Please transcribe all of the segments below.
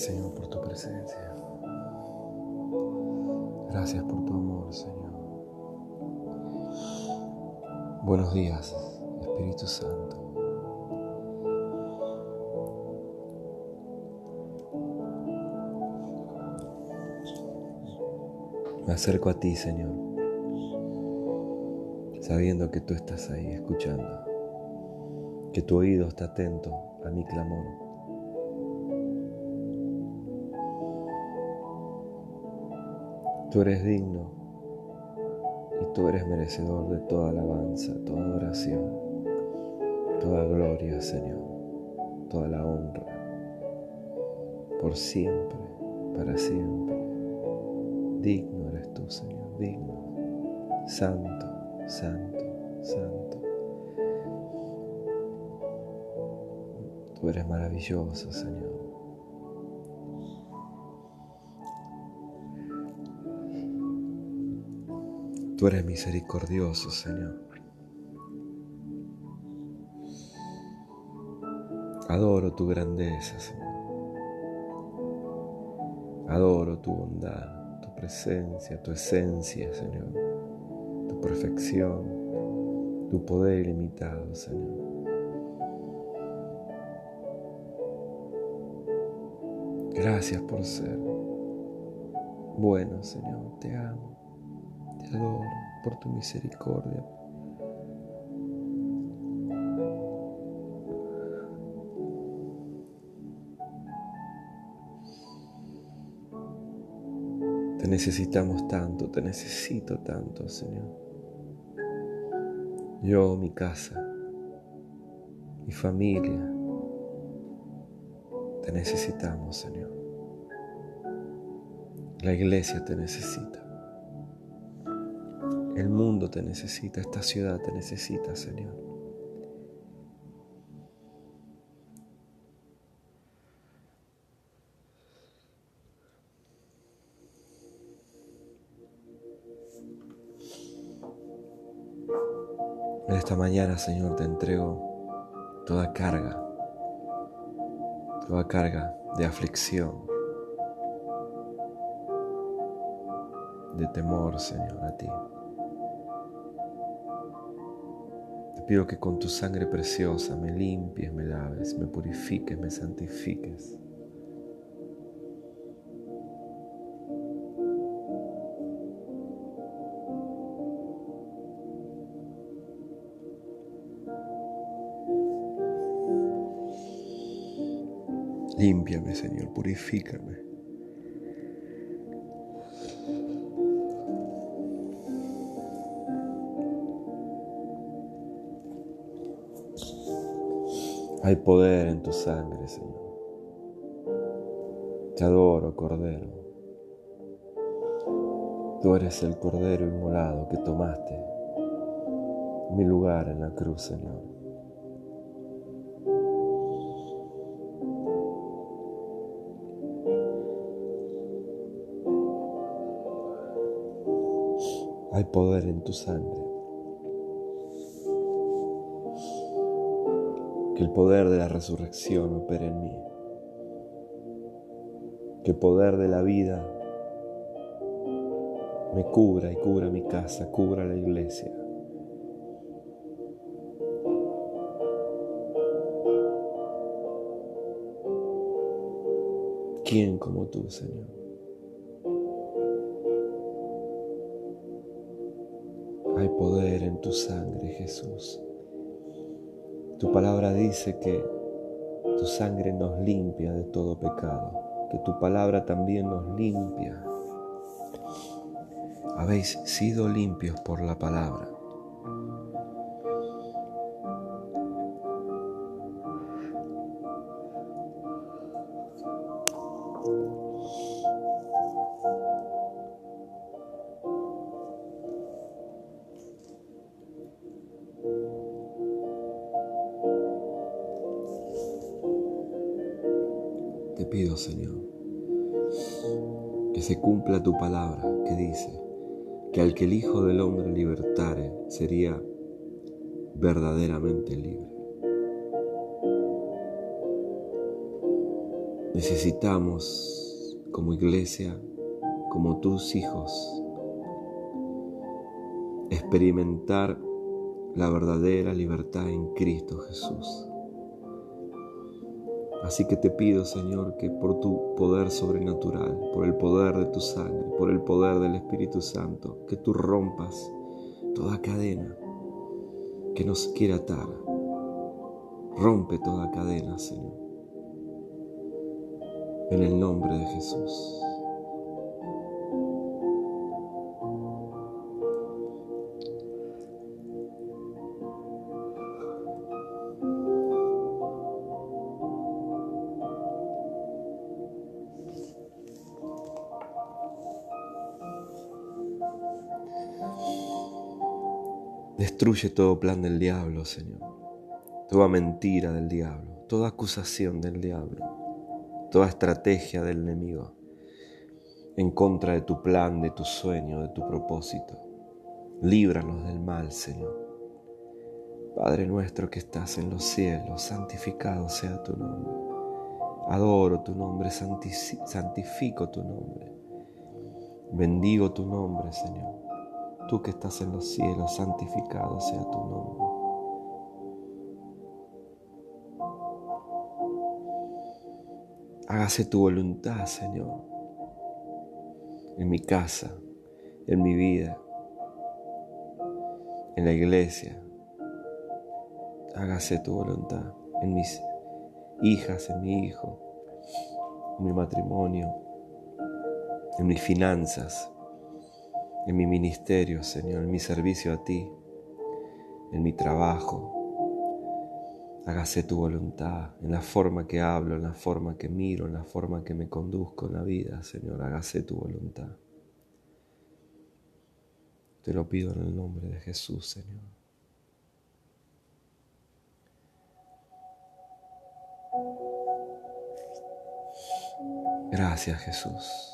Señor por tu presencia. Gracias por tu amor Señor. Buenos días Espíritu Santo. Me acerco a ti Señor, sabiendo que tú estás ahí escuchando, que tu oído está atento a mi clamor Tú eres digno y tú eres merecedor de toda alabanza, toda adoración, toda gloria, Señor, toda la honra, por siempre, para siempre. Digno eres tú, Señor, digno, santo, santo, santo. Tú eres maravilloso, Señor. Tú eres misericordioso, Señor. Adoro tu grandeza, Señor. Adoro tu bondad, tu presencia, tu esencia, Señor. Tu perfección, tu poder ilimitado, Señor. Gracias por ser bueno, Señor. Te amo por tu misericordia. Te necesitamos tanto, te necesito tanto, Señor. Yo, mi casa, mi familia, te necesitamos, Señor. La iglesia te necesita. El mundo te necesita, esta ciudad te necesita, Señor. En esta mañana, Señor, te entrego toda carga, toda carga de aflicción, de temor, Señor, a ti. Pido que con tu sangre preciosa me limpies, me laves, me purifiques, me santifiques. Límpiame, Señor, purifícame. Hay poder en tu sangre, Señor. Te adoro, Cordero. Tú eres el Cordero inmolado que tomaste mi lugar en la cruz, Señor. Hay poder en tu sangre. Que el poder de la resurrección opere en mí. Que el poder de la vida me cubra y cubra mi casa, cubra la iglesia. ¿Quién como tú, Señor? Hay poder en tu sangre, Jesús. Tu palabra dice que tu sangre nos limpia de todo pecado, que tu palabra también nos limpia. Habéis sido limpios por la palabra. Palabra que dice que al que el Hijo del Hombre libertare sería verdaderamente libre. Necesitamos, como iglesia, como tus hijos, experimentar la verdadera libertad en Cristo Jesús. Así que te pido, Señor, que por tu poder sobrenatural, por el poder de tu sangre, por el poder del Espíritu Santo, que tú rompas toda cadena que nos quiera atar. Rompe toda cadena, Señor en el nombre de Jesús. Destruye todo plan del diablo, Señor. Toda mentira del diablo, toda acusación del diablo toda estrategia del enemigo en contra de tu plan, de tu sueño, de tu propósito. Líbranos del mal, Señor. Padre nuestro que estás en los cielos, santificado sea tu nombre. Adoro tu nombre, santifico tu nombre. Bendigo tu nombre, Señor. Tú que estás en los cielos, santificado sea tu nombre. Hágase tu voluntad, Señor, en mi casa, en mi vida, en la iglesia. Hágase tu voluntad en mis hijas, en mi hijo, en mi matrimonio, en mis finanzas, en mi ministerio, Señor, en mi servicio a ti, en mi trabajo, Hágase tu voluntad en la forma que hablo, en la forma que miro, en la forma que me conduzco en la vida, Señor. Hágase tu voluntad. Te lo pido en el nombre de Jesús, Señor. Gracias, Jesús.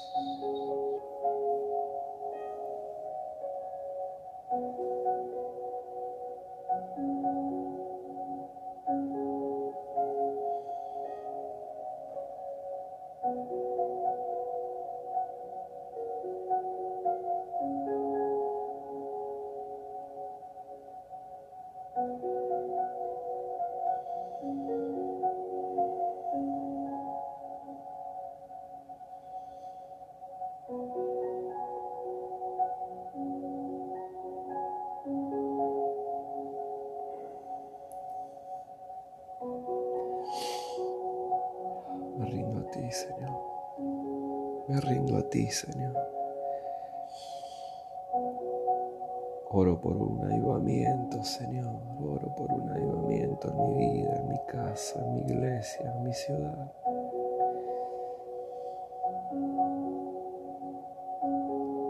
Señor. Me rindo a ti, Señor. Oro por un avivamiento, Señor. Oro por un avivamiento en mi vida, en mi casa, en mi iglesia, en mi ciudad.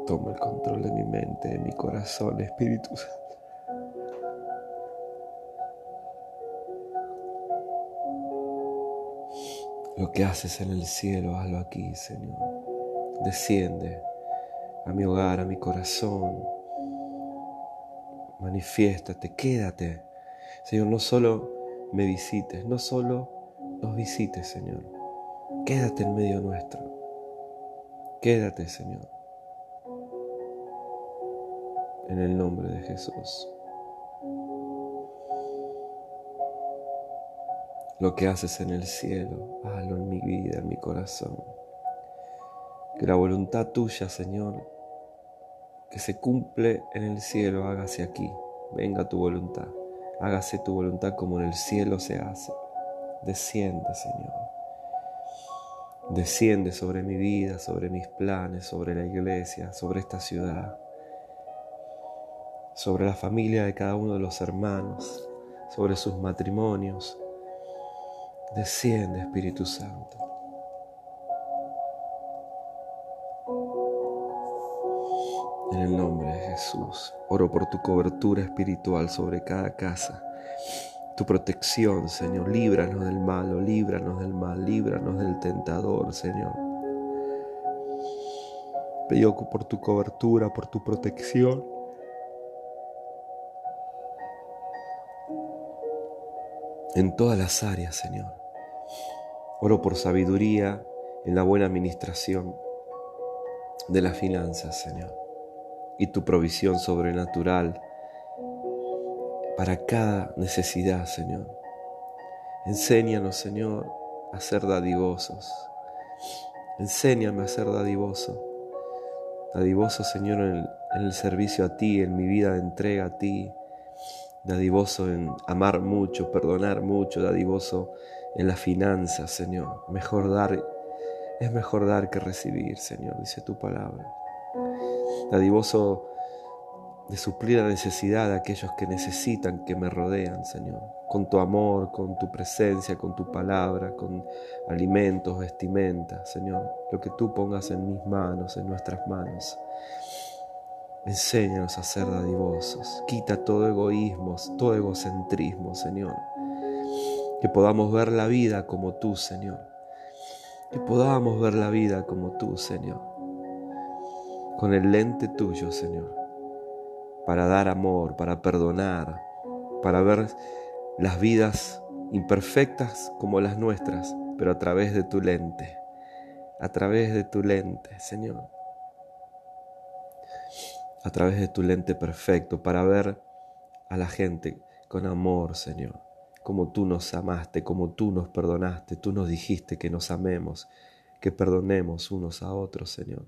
Toma el control de mi mente, de mi corazón, Espíritu Santo. Lo que haces en el cielo, hazlo aquí, Señor. Desciende a mi hogar, a mi corazón. Manifiéstate, quédate. Señor, no solo me visites, no solo nos visites, Señor. Quédate en medio nuestro. Quédate, Señor. En el nombre de Jesús. Lo que haces en el cielo, hazlo en mi vida, en mi corazón. Que la voluntad tuya, Señor, que se cumple en el cielo, hágase aquí. Venga tu voluntad. Hágase tu voluntad como en el cielo se hace. Desciende, Señor. Desciende sobre mi vida, sobre mis planes, sobre la iglesia, sobre esta ciudad, sobre la familia de cada uno de los hermanos, sobre sus matrimonios, Desciende Espíritu Santo. En el nombre de Jesús, oro por tu cobertura espiritual sobre cada casa, tu protección, Señor. Líbranos del malo, líbranos del mal, líbranos del tentador, Señor. Pido por tu cobertura, por tu protección. En todas las áreas, Señor Oro por sabiduría en la buena administración de las finanzas, Señor, y tu provisión sobrenatural para cada necesidad, Señor. Enséñanos, Señor, a ser dadivosos. Enséñame a ser dadivoso. Dadivoso, Señor, en el, servicio a ti, en mi vida de entrega a ti. Dadivoso en amar mucho, perdonar mucho. Dadivoso en las finanzas, Señor. Mejor dar, es mejor dar que recibir, Señor, dice tu palabra. Dadivoso de suplir la necesidad de aquellos que necesitan, que me rodean, Señor. Con tu amor, con tu presencia, con tu palabra, con alimentos, vestimenta, Señor. Lo que tú pongas en mis manos, en nuestras manos. Enséñanos a ser dadivosos. Quita todo egoísmo, todo egocentrismo, Señor. Que podamos ver la vida como tú, Señor. Que podamos ver la vida como tú, Señor. Con el lente tuyo, Señor para dar amor, para perdonar, para ver las vidas imperfectas como las nuestras, pero a través de tu lente, a través de tu lente, Señor. A través de tu lente perfecto, para ver a la gente con amor, Señor, como tú nos amaste, como tú nos perdonaste, tú nos dijiste que nos amemos, que perdonemos unos a otros, Señor.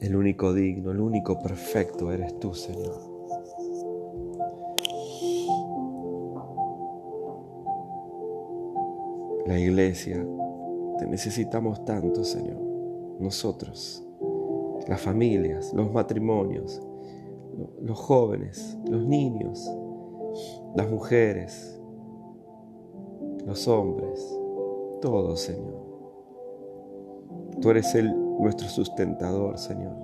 El único digno, el único perfecto eres tú, Señor. La iglesia, te necesitamos tanto, Señor. Nosotros, las familias, los matrimonios, los jóvenes, los niños, las mujeres, los hombres, todos, Señor. Tú eres el nuestro sustentador, Señor.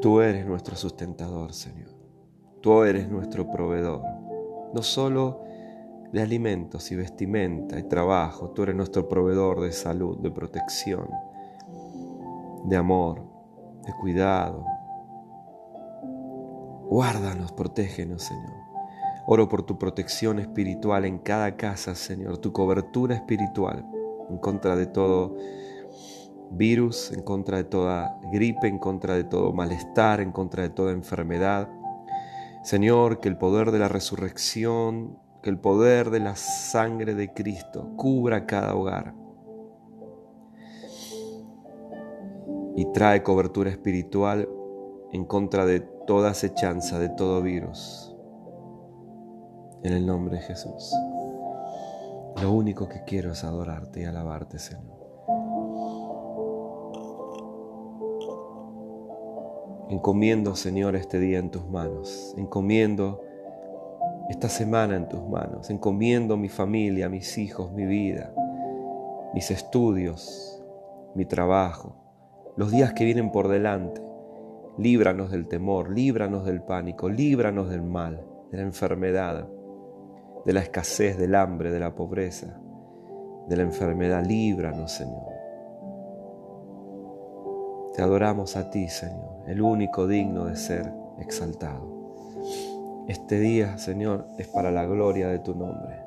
Tú eres nuestro sustentador, Señor. Tú eres nuestro proveedor. No solo de alimentos y vestimenta y trabajo, tú eres nuestro proveedor de salud, de protección, de amor, de cuidado. Guárdanos, protégenos, Señor. Oro por tu protección espiritual en cada casa, Señor, tu cobertura espiritual en contra de todo virus, en contra de toda gripe, en contra de todo malestar, en contra de toda enfermedad. Señor, que el poder de la resurrección, que el poder de la sangre de Cristo cubra cada hogar y trae cobertura espiritual en contra de toda acechanza, de todo virus. En el nombre de Jesús. Lo único que quiero es adorarte y alabarte, Señor. Encomiendo, Señor, este día en tus manos. Encomiendo esta semana en tus manos. Encomiendo mi familia, mis hijos, mi vida, mis estudios, mi trabajo, los días que vienen por delante. Líbranos del temor, líbranos del pánico, líbranos del mal, de la enfermedad de la escasez, del hambre, de la pobreza, de la enfermedad. Líbranos, Señor. Te adoramos a ti, Señor, el único digno de ser exaltado. Este día, Señor, es para la gloria de tu nombre.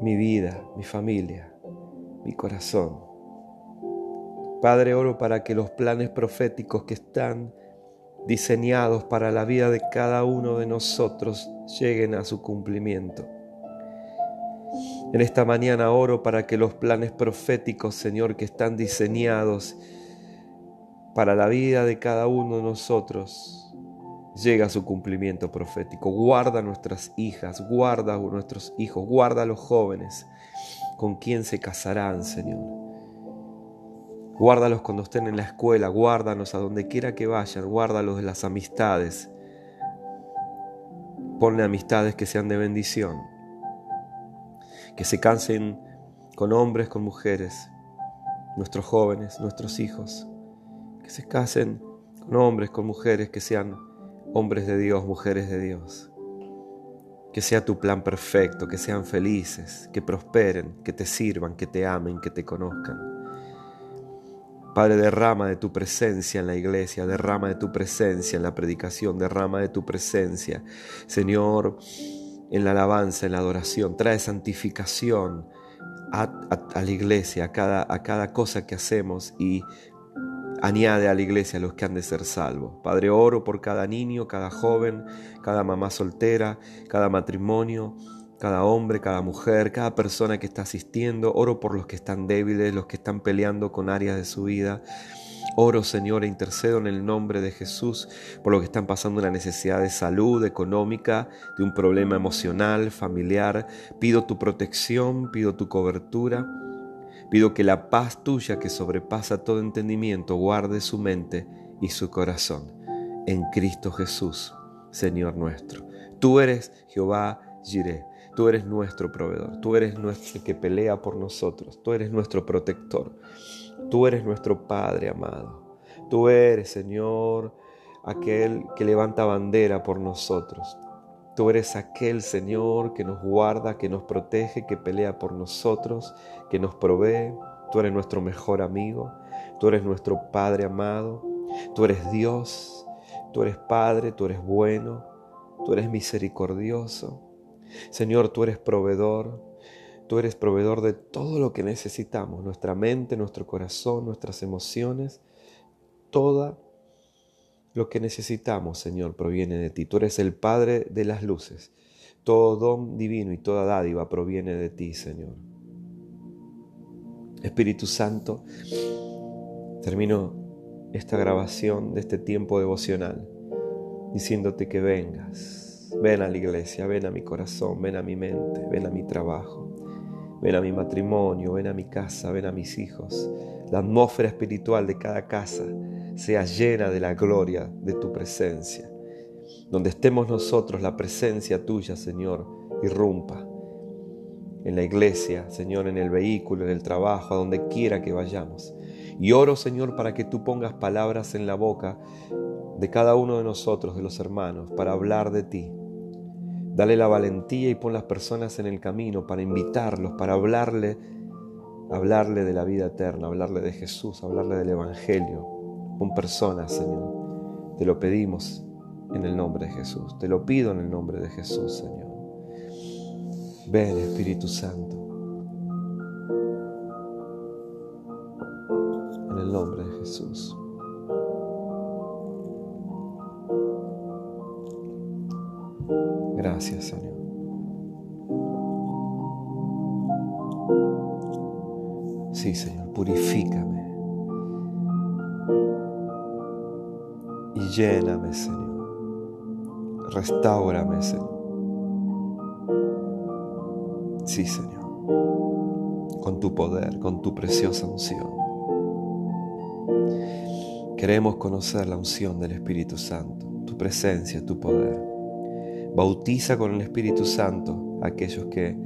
Mi vida, mi familia, mi corazón. Padre, oro para que los planes proféticos que están diseñados para la vida de cada uno de nosotros lleguen a su cumplimiento. En esta mañana oro para que los planes proféticos, Señor, que están diseñados para la vida de cada uno de nosotros, llegue a su cumplimiento profético. Guarda nuestras hijas, guarda nuestros hijos, guarda a los jóvenes con quien se casarán, Señor. Guárdalos cuando estén en la escuela, guárdanos a donde quiera que vayan, guárdalos de las amistades. Ponle amistades que sean de bendición, que se cansen con hombres, con mujeres, nuestros jóvenes, nuestros hijos, que se casen con hombres, con mujeres, que sean hombres de Dios, mujeres de Dios. Que sea tu plan perfecto, que sean felices, que prosperen, que te sirvan, que te amen, que te conozcan. Padre, derrama de tu presencia en la iglesia, derrama de tu presencia en la predicación, derrama de tu presencia. Señor, en la alabanza, en la adoración, trae santificación a, la iglesia, a cada, a cada cosa que hacemos y añade a la iglesia a los que han de ser salvos. Padre, oro por cada niño, cada joven, cada mamá soltera, cada matrimonio, cada hombre, cada mujer, cada persona que está asistiendo. Oro por los que están débiles, los que están peleando con áreas de su vida. Oro, Señor, e intercedo en el nombre de Jesús por los que están pasando una necesidad de salud, económica, de un problema emocional, familiar. Pido tu protección, pido tu cobertura. Pido que la paz tuya que sobrepasa todo entendimiento guarde su mente y su corazón en Cristo Jesús, Señor nuestro. Tú eres Jehová Jireh. Tú eres nuestro proveedor, tú eres nuestro que pelea por nosotros, tú eres nuestro protector, tú eres nuestro Padre amado. Tú eres, Señor, aquel que levanta bandera por nosotros. Tú eres aquel Señor que nos guarda, que nos protege, que pelea por nosotros, que nos provee. Tú eres nuestro mejor amigo. Tú eres nuestro Padre amado. Tú eres Dios. Tú eres Padre. Tú eres bueno. Tú eres misericordioso. Señor, tú eres proveedor, tú eres proveedor de todo lo que necesitamos, nuestra mente, nuestro corazón, nuestras emociones, todo lo que necesitamos, Señor, proviene de ti. Tú eres el Padre de las luces. Todo don divino y toda dádiva proviene de ti, Señor. Espíritu Santo, termino esta grabación de este tiempo devocional diciéndote que vengas Ven a la iglesia, ven a mi corazón, ven a mi mente, ven a mi trabajo, ven a mi matrimonio, ven a mi casa, ven a mis hijos. La atmósfera espiritual de cada casa sea llena de la gloria de tu presencia. Donde estemos nosotros, la presencia tuya, Señor, irrumpa. En la iglesia, Señor, en el vehículo, en el trabajo, a donde quiera que vayamos. Y oro, Señor, para que tú pongas palabras en la boca de cada uno de nosotros, de los hermanos, para hablar de ti. Dale la valentía y pon las personas en el camino para invitarlos, para hablarle, hablarle de la vida eterna, hablarle de Jesús, hablarle del Evangelio. Pon personas, Señor. Te lo pedimos en el nombre de Jesús. Te lo pido en el nombre de Jesús, Señor. Ven, Espíritu Santo. En el nombre de Jesús. Gracias, Señor. Sí, Señor, purifícame. Y lléname, Señor. Restáurame, Señor. Sí, Señor. Con tu poder, con tu preciosa unción. Queremos conocer la unción del Espíritu Santo, tu presencia, tu poder. Bautiza con el Espíritu Santo a aquellos que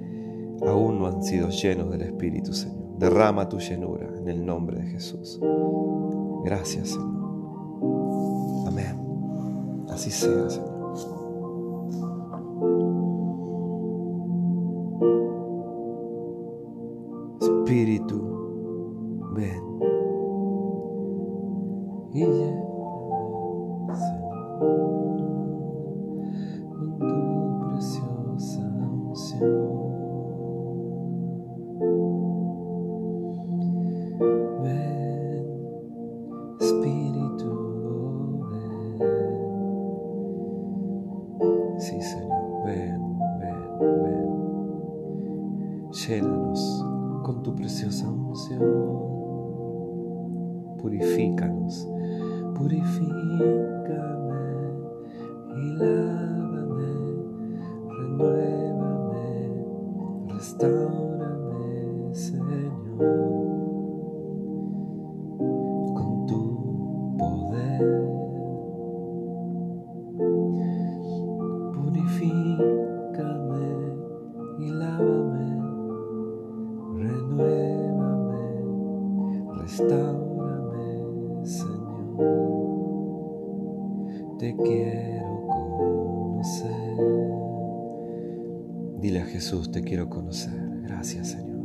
aún no han sido llenos del Espíritu, Señor. Derrama tu llenura en el nombre de Jesús. Gracias, Señor. Amén. Así sea, Señor. Espíritu, con tu preciosa unción. Purifícanos, purifícame Restaurame, Señor. Te quiero conocer. Dile a Jesús, te quiero conocer. Gracias, Señor.